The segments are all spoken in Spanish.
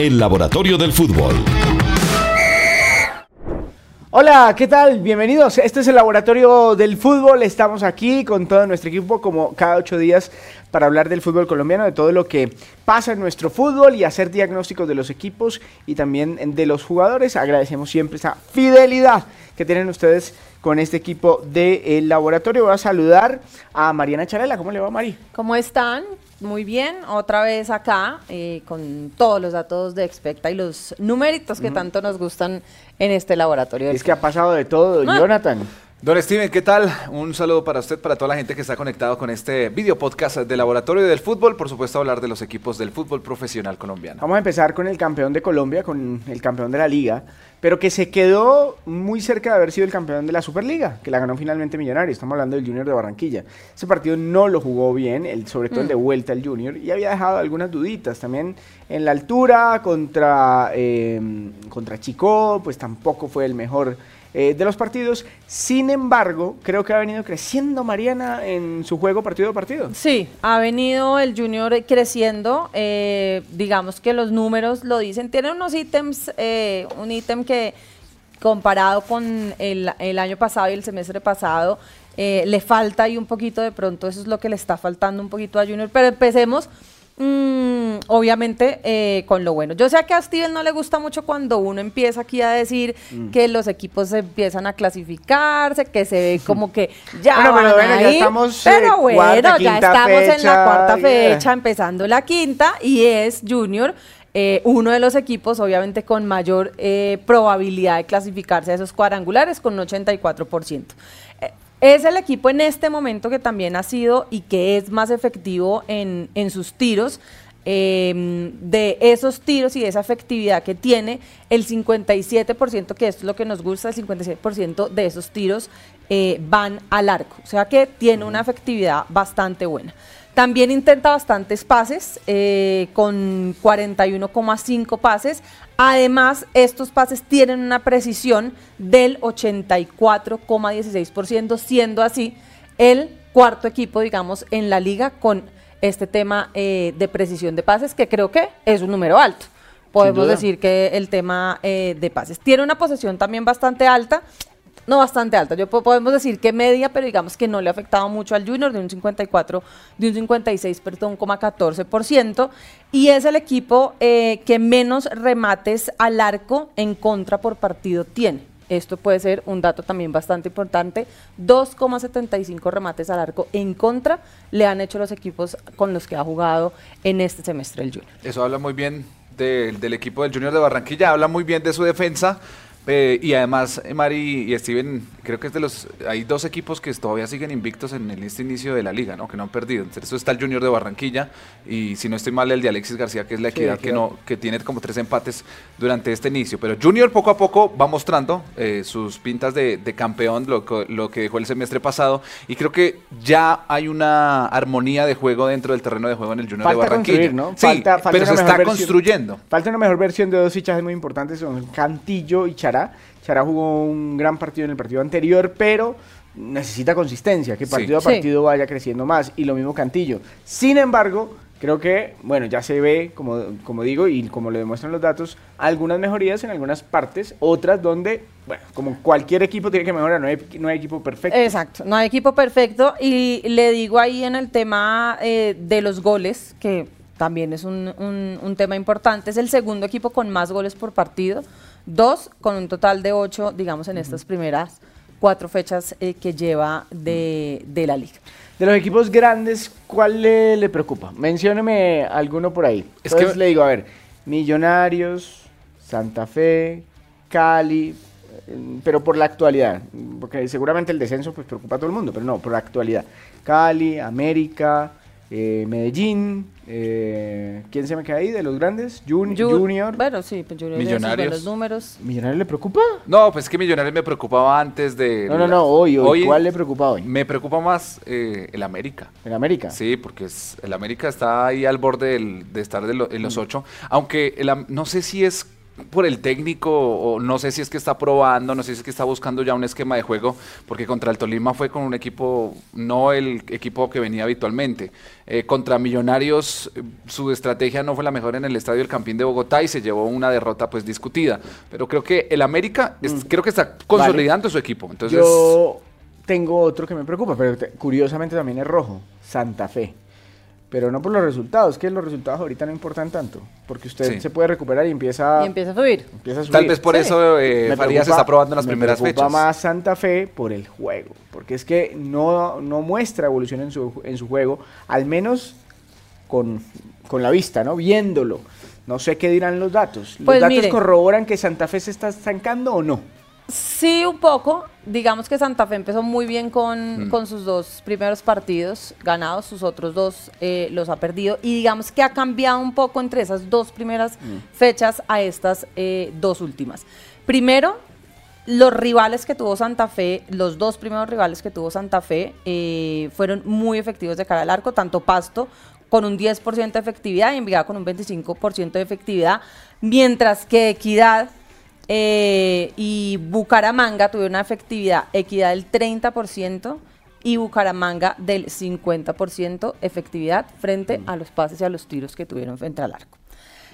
el laboratorio del fútbol. Hola, ¿qué tal? Bienvenidos. Este es el Laboratorio del Fútbol. Estamos aquí con todo nuestro equipo como cada ocho días para hablar del fútbol colombiano, de todo lo que pasa en nuestro fútbol y hacer diagnósticos de los equipos y también de los jugadores. Agradecemos siempre esa fidelidad que tienen ustedes con este equipo del laboratorio. Voy a saludar a Mariana Charela. ¿Cómo le va, Mari? ¿Cómo están? Muy bien, otra vez acá eh, con todos los datos de Expecta y los numeritos que tanto nos gustan en este laboratorio. Es que ha pasado de todo, Ah. Jonathan. Don Steven, ¿qué tal? Un saludo para usted, para toda la gente que está conectado con este video podcast del Laboratorio del Fútbol. Por supuesto, hablar de los equipos del fútbol profesional colombiano. Vamos a empezar con el campeón de Colombia, con el campeón de la liga, pero que se quedó muy cerca de haber sido el campeón de la Superliga, que la ganó finalmente Millonarios. Estamos hablando del Junior de Barranquilla. Ese partido no lo jugó bien, el, sobre todo el de vuelta al Junior, y había dejado algunas duditas también en la altura contra, eh, contra Chico, pues tampoco fue el mejor eh, de los partidos. Sin embargo, creo que ha venido creciendo Mariana en su juego partido a partido. Sí, ha venido el Junior creciendo, eh, digamos que los números lo dicen, tiene unos ítems, eh, un ítem que comparado con el, el año pasado y el semestre pasado, eh, le falta y un poquito de pronto, eso es lo que le está faltando un poquito a Junior, pero empecemos mm, obviamente eh, con lo bueno. Yo sé que a Steven no le gusta mucho cuando uno empieza aquí a decir que los equipos empiezan a clasificarse, que se ve como que ya Bueno, pero bueno, a ya estamos, eh, pero bueno, cuarta, ya quinta estamos en la fecha, cuarta yeah. fecha, empezando la quinta, y es Junior. Eh, uno de los equipos, obviamente, con mayor eh, probabilidad de clasificarse a esos cuadrangulares, con un 84%. Eh, es el equipo en este momento que también ha sido y que es más efectivo en, en sus tiros. de esos tiros y de esa efectividad que tiene, el 57%, que es lo que nos gusta, el 57% de esos tiros van al arco. O sea que tiene una efectividad bastante buena. También intenta bastantes pases, eh, con 41,5 pases. Además, estos pases tienen una precisión del 84,16%, siendo así el cuarto equipo, digamos, en la liga con este tema eh, de precisión de pases, que creo que es un número alto. Podemos decir que el tema eh, de pases tiene una posesión también bastante alta, no bastante alta, yo po- podemos decir que media, pero digamos que no le ha afectado mucho al Junior de un 54, de un 56, perdón, 14%, y es el equipo eh, que menos remates al arco en contra por partido tiene. Esto puede ser un dato también bastante importante. 2,75 remates al arco en contra le han hecho los equipos con los que ha jugado en este semestre el Junior. Eso habla muy bien de- del equipo del Junior de Barranquilla, habla muy bien de su defensa. Eh, y además, eh, Mari y Steven, creo que es de los. Hay dos equipos que todavía siguen invictos en el, este inicio de la liga, ¿no? Que no han perdido. Entre eso está el Junior de Barranquilla y, si no estoy mal, el de Alexis García, que es la Sí, equidad, que, no, que tiene como tres empates durante este inicio. Pero Junior poco a poco va mostrando eh, sus pintas de, de campeón, lo, que- lo que dejó el semestre pasado. Y creo que ya hay una armonía de juego dentro del terreno de juego en el Junior de Barranquilla. ¿no? Sí, Falta- falta pero se está versión. construyendo. Falta una mejor versión de dos fichajes muy importantes, son Cantillo y Chará. Chará jugó un gran partido en el partido anterior, pero necesita consistencia, que Sí. partido a Sí. partido vaya creciendo más, y lo mismo Cantillo. Sin embargo, creo que, bueno, ya se ve, como, como digo, y como lo demuestran los datos, algunas mejorías en algunas partes, otras donde, bueno, como cualquier equipo tiene que mejorar, no hay, no hay equipo perfecto. Exacto, no hay equipo perfecto y le digo ahí en el tema eh, de los goles, que también es un, un- un tema importante, es el segundo equipo con más goles por partido, dos con un total de ocho, digamos, en estas primeras cuatro fechas eh, que lleva de, de la liga. De los equipos grandes, ¿cuál le, le preocupa? Mencióneme alguno por ahí. Es Entonces que- le digo, a ver, Millonarios, Santa Fe, Cali, eh, pero por la actualidad, porque seguramente el descenso pues preocupa a todo el mundo, pero no, por la actualidad. Cali, América, eh, Medellín, eh, ¿quién se me queda ahí de los grandes? Jun- Ju- Junior. Bueno, sí, pues Junior Millonarios. buenos números. ¿Millonarios le preocupa? No, pues es que Millonarios me preocupaba antes de. No, no, no, hoy, hoy, ¿cuál le preocupa hoy? Me preocupa más eh, el América. En América. Sí, porque es- el América está ahí al borde del- de estar de lo- en Mm. los ocho. Aunque el Am- no sé si es por el técnico, o no sé si es que está probando, no sé si es que está buscando ya un esquema de juego, porque contra el Tolima fue con un equipo, no el equipo que venía habitualmente. Eh, contra Millonarios, su estrategia no fue la mejor en el Estadio El Campín de Bogotá y se llevó una derrota pues discutida. Pero creo que el América, es- Mm. creo que está consolidando su equipo. Entonces, Yo tengo otro que me preocupa, pero te- curiosamente también es rojo, Santa Fe. Pero no por los resultados, que los resultados ahorita no importan tanto, porque usted Sí. se puede recuperar y empieza, Y empieza a subir. empieza a subir. tal vez por Sí. eso eh, Farías está probando en las me primeras preocupa fechas. más Santa Fe por el juego, porque es que no, no muestra evolución en su, en su juego, al menos con, con la vista, ¿no? Viéndolo. No sé qué dirán los datos. ¿Los Pues datos mire. corroboran que Santa Fe se está estancando o no? Sí, un poco. Digamos que Santa Fe empezó muy bien con, Mm. con sus dos primeros partidos ganados, sus otros dos eh, los ha perdido y digamos que ha cambiado un poco entre esas dos primeras fechas a estas eh, dos últimas. Primero, los rivales que tuvo Santa Fe, los dos primeros rivales que tuvo Santa Fe eh, fueron muy efectivos de cara al arco, tanto Pasto con un 10% de efectividad y Envigado con un 25% de efectividad, mientras que Equidad eh, y Bucaramanga tuvieron una efectividad, equidad del 30% y Bucaramanga del 50% efectividad frente a los pases y a los tiros que tuvieron frente al arco.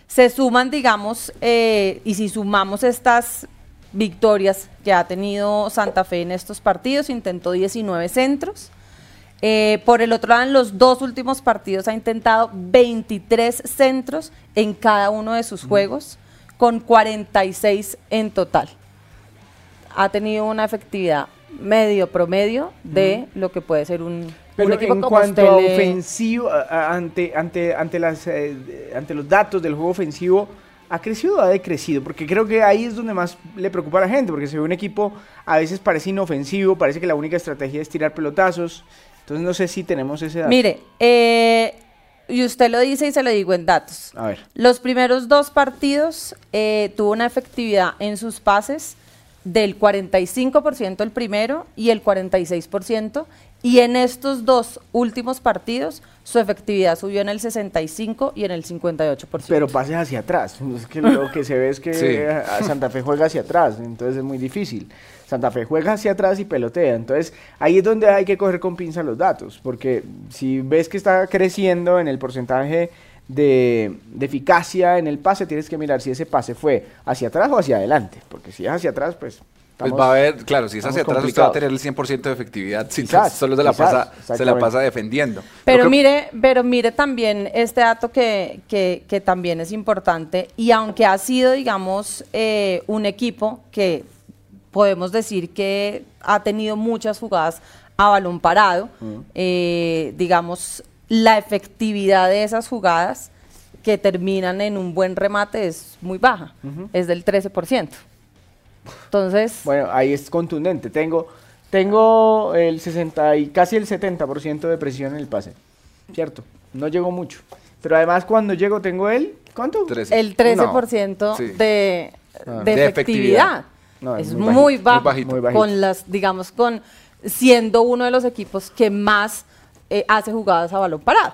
Se suman, digamos, eh, y si sumamos estas victorias que ha tenido Santa Fe en estos partidos, intentó 19 centros. Eh, por el otro lado, en los dos últimos partidos ha intentado 23 centros en cada uno de sus juegos, con 46 en total. Ha tenido una efectividad medio promedio de lo que puede ser un, un Pero equipo en como cuanto a ofensivo, ante, ante, ante, las, eh, ante los datos del juego ofensivo, ¿ha crecido o ha decrecido? Porque creo que ahí es donde más le preocupa a la gente, porque se ve un equipo a veces parece inofensivo, parece que la única estrategia es tirar pelotazos. Entonces no sé si tenemos ese dato. Mire, eh, y usted lo dice y se lo digo en datos. A ver. Los primeros dos partidos eh, tuvo una efectividad en sus pases del 45% el primero y el 46%. Y en estos dos últimos partidos su efectividad subió en el 65 y en el 58%. Pero pases hacia atrás. Es que lo que se ve es que Sí. a Santa Fe juega hacia atrás, entonces es muy difícil. Santa Fe juega hacia atrás y pelotea. Entonces ahí es donde hay que coger con pinza los datos, porque si ves que está creciendo en el porcentaje de, de eficacia en el pase, tienes que mirar si ese pase fue hacia atrás o hacia adelante, porque si es hacia atrás, pues... Pues va a haber, claro, si es hacia atrás usted va a tener el 100% de efectividad, si Quizás, solo se la, quizás, pasa, se la pasa defendiendo. Pero creo- mire, pero mire también este dato que, que- que también es importante y aunque ha sido, digamos, eh, un equipo que podemos decir que ha tenido muchas jugadas a balón parado, eh, digamos, la efectividad de esas jugadas que terminan en un buen remate es muy baja, es del 13%. Entonces, Bueno, ahí es contundente. Tengo, tengo el 60 y casi el 70% de precisión en el pase. ¿Cierto? No llego mucho. Pero además cuando llego tengo el... ¿Cuánto? El 13% Sí. de, Ah. de De efectividad. efectividad. No, es es muy bajito, bajo, muy bajito. Muy bajito. con las, digamos, con siendo uno de los equipos que más eh, hace jugadas a balón parado.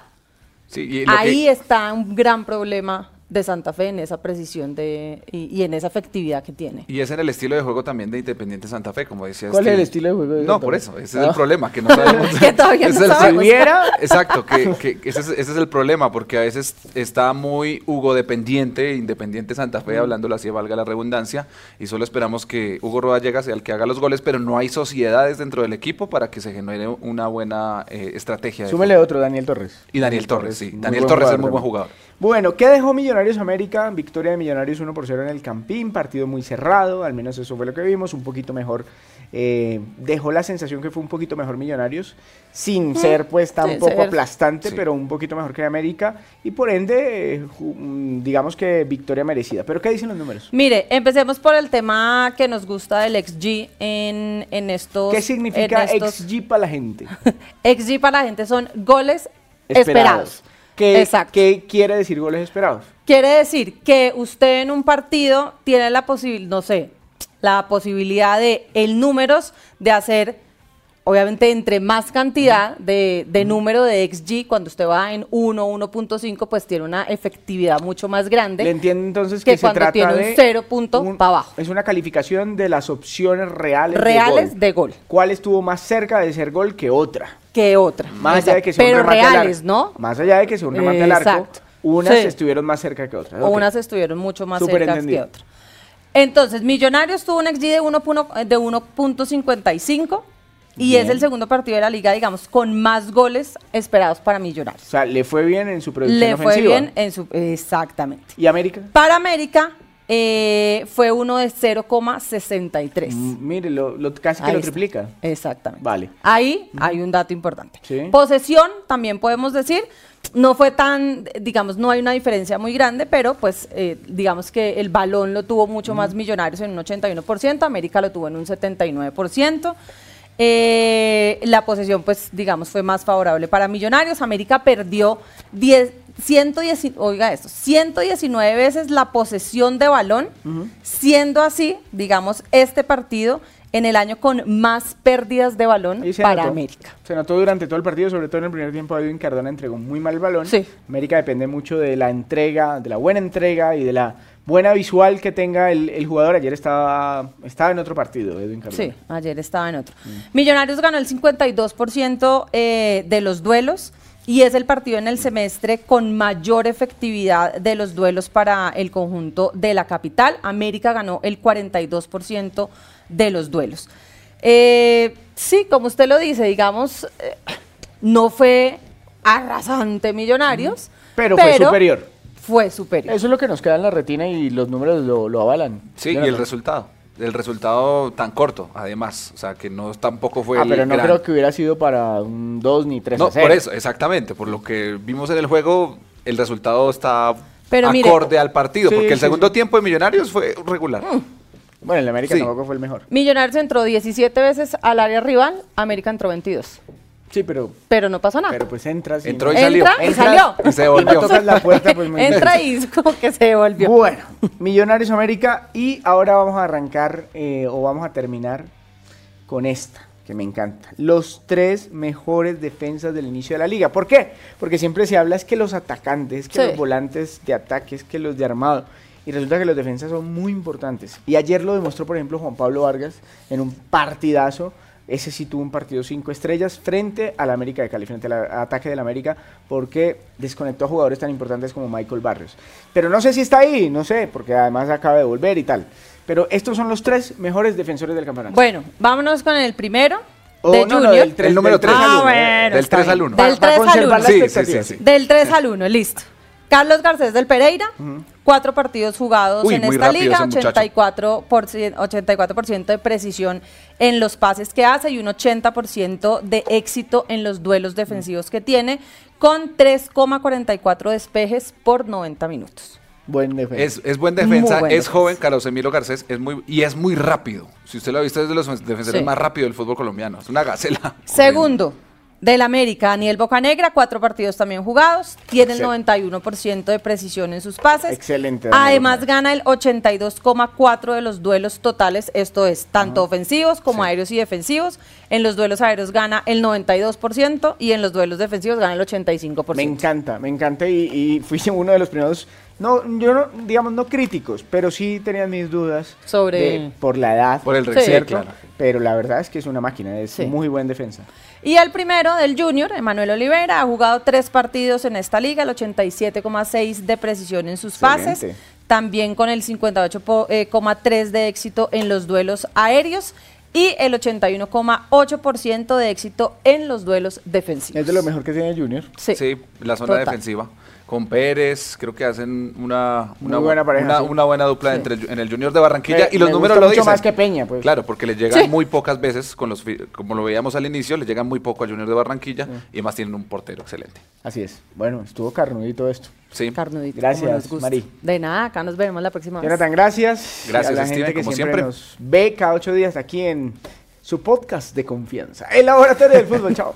Sí, y lo que- Ahí está un gran problema de Santa Fe en esa precisión de, y, y en esa efectividad que tiene. Y es en el estilo de juego también de Independiente Santa Fe, como decía ¿Cuál es el estilo de juego de No, por eso, ese es Ah. el problema, que no sabemos. Que todavía no es el- sabemos. Si hubiera- Exacto, que, que ese, es, ese es el problema, porque a veces está muy Hugo dependiente, Independiente Santa Fe, hablándolo así, valga la redundancia, y solo esperamos que Hugo Rodallega sea el que haga los goles, pero no hay sociedades dentro del equipo para que se genere una buena eh, estrategia. de Súmele otro, Daniel Torres. Y Daniel Torres, sí. muy Daniel Torres es muy buen jugador. Bueno, ¿qué dejó Millonarios América? Victoria de Millonarios 1 por 0 en el Campín, partido muy cerrado, al menos eso fue lo que vimos, un poquito mejor. eh, dejó la sensación que fue un poquito mejor Millonarios, sin ser pues tampoco ser. aplastante, Sí. pero un poquito mejor que América, y por ende, eh, mm, digamos que victoria merecida. ¿Pero qué dicen los números? Mire, empecemos por el tema que nos gusta del XG en, en estos... ¿Qué significa estos- XG para la gente? XG para la gente son goles esperados. ¿Qué, Exacto. ¿Qué quiere decir goles esperados? Quiere decir que usted en un partido tiene la posibilidad, no sé, la posibilidad de, el números de hacer obviamente entre más cantidad de, de número de XG, cuando usted va en 1, 1.5, pues tiene una efectividad mucho más grande. Le entiendo entonces que que, se cuando trata tiene un de cero punto un- pa' abajo. Es una calificación de las opciones reales, Reales de, gol. de gol. ¿Cuál estuvo más cerca de ser gol que otra? Que otra. Más allá de que sea un Pero remate al reales, arco. ¿no? Más allá de que sea un remate al arco, Exacto. unas Sí. estuvieron más cerca que otras. O Ok. unas estuvieron mucho más cerca que otras. Entonces, Millonarios tuvo un XG de 1.1 de 1.55 y Bien. es el segundo partido de la liga, digamos, con más goles esperados para O Millonarios. sea, le fue bien en su producción Le fue ofensiva. bien en su... Exactamente. ¿Y América? Para América eh, fue uno de 0,63. Mm, mire, lo, lo- casi que lo está. triplica. Exactamente. Vale. Ahí hay un dato importante. Sí. Posesión, también podemos decir, no fue tan, digamos, no hay una diferencia muy grande, pero pues eh, digamos que el balón lo tuvo mucho más Millonarios en un 81%, América lo tuvo en un 79%. Eh, la posesión, pues, digamos, fue más favorable para Millonarios. América perdió 10, 110, oiga esto, 119 veces la posesión de balón, siendo así, digamos, este partido en el año con más pérdidas de balón para notó. América. Se notó durante todo el partido, sobre todo en el primer tiempo, Edwin Cardona entregó muy mal balón. Sí. América depende mucho de la entrega, de la buena entrega y de la buena visual que tenga el, el jugador. Ayer estaba, estaba en otro partido, Edwin Cardona. Sí, ayer estaba en otro. Millonarios ganó el 52% eh, de los duelos y es el partido en el semestre con mayor efectividad de los duelos para el conjunto de la capital. América ganó el 42% de los duelos. Eh, sí, como usted lo dice, digamos, eh, no fue arrasante Millonarios, Pero fue superior. Fue superior. Eso es lo que nos queda en la retina y los números lo, lo avalan. Sí, y el resultado. El resultado tan corto, además. O sea, que no tampoco fue Ah, el pero no gran- creo que hubiera sido para un 2 ni 3 No, a 0. por eso, exactamente. Por lo que vimos en el juego, el resultado está Pero mire- acorde al partido. Sí, porque el sí, segundo sí. tiempo de Millonarios fue regular. Bueno, el América Sí. tampoco fue el mejor. Millonarios entró 17 veces al área rival, América entró 22. Sí, pero, Pero no pasó nada. pero pues entras y Entró y salió. Entra y salió. Y se y no volvió. tocas la puerta, pues muy Entra y como que se devolvió. Bueno, Millonarios América y ahora vamos a arrancar eh, o vamos a terminar con esta que me encanta. Los tres mejores defensas del inicio de la liga. ¿Por qué? Porque siempre se habla es que los atacantes, es que Sí. los volantes de ataque, es que los de armado. Y resulta que los defensas son muy importantes. Y ayer lo demostró, por ejemplo, Juan Pablo Vargas en un partidazo. Ese sí tuvo un partido cinco estrellas frente al América de Cali, frente al ataque del América, porque desconectó a jugadores tan importantes como Michael Barrios. Pero no sé si está ahí, no sé, porque además acaba de volver y tal. Pero estos son los tres mejores defensores del campeonato. Bueno, vámonos con el primero O de Oh, no, no, del tres- El número del tres tres. al Ah, uno, bueno, eh, Del está 3 al bien. 1. Pa- Del pa tres al conservar uno. la Sí, sí, expectativa. sí, sí. Del 3 al 1, listo. Carlos Garcés del Pereira, cuatro partidos jugados Uy, en esta liga, ese muchacho. 84%, 84% de precisión en los pases que hace y un 80% de éxito en los duelos defensivos que tiene, con 3,44 despejes por 90 minutos. Buen defensa. Es, es buen defensa, buen es defensa. joven, Carlos Emilio Garcés, es muy, y es muy rápido. Si usted lo ha visto, es de los defensores Sí. más rápidos del fútbol colombiano. Es una gacela. Segundo, del América, Daniel Bocanegra, cuatro partidos también jugados, tiene el Excelente. 91% de precisión en sus pases. Excelente, Daniel Además Bocanegra. gana el 82,4 de los duelos totales, esto es, tanto ofensivos como aéreos y defensivos. En los duelos aéreos gana el 92% y en los duelos defensivos gana el 85%. Me encanta, me encanta y, y fui uno de los primeros, no, yo no, digamos, no críticos, pero sí tenía mis dudas Sobre- de- por la edad, Por el Sí. recién, ¿cierto? claro. Pero la verdad es que es una máquina, es Sí. muy buen defensa. Y el primero del Junior, Emanuel Olivera, ha jugado tres partidos en esta liga, el 87,6 de precisión en sus pases, Excelente. también con el 58,3 de éxito en los duelos aéreos y el 81,8% de éxito en los duelos defensivos. Es de lo mejor que tiene Junior. Sí, Sí, la zona Total. defensiva. Con Pérez, creo que hacen una, una buena pareja, una, sí. una buena dupla Sí. entre el- en el Junior de Barranquilla. Me- y los me números gusta lo mucho dicen. más que Peña, pues. Claro, porque le llegan Sí. muy pocas veces, con los fi- como lo veíamos al inicio, le llegan muy poco al Junior de Barranquilla y además tienen un portero excelente. Así es. Bueno, estuvo carnudito esto. Sí. carnudito. Gracias. Mari. De nada, acá nos veremos la próxima vez. Jonathan, gracias. Gracias, a la Steven, gente que como siempre, siempre. nos ve cada ocho días aquí en su podcast de confianza. El Laboratorio del Fútbol. Chao.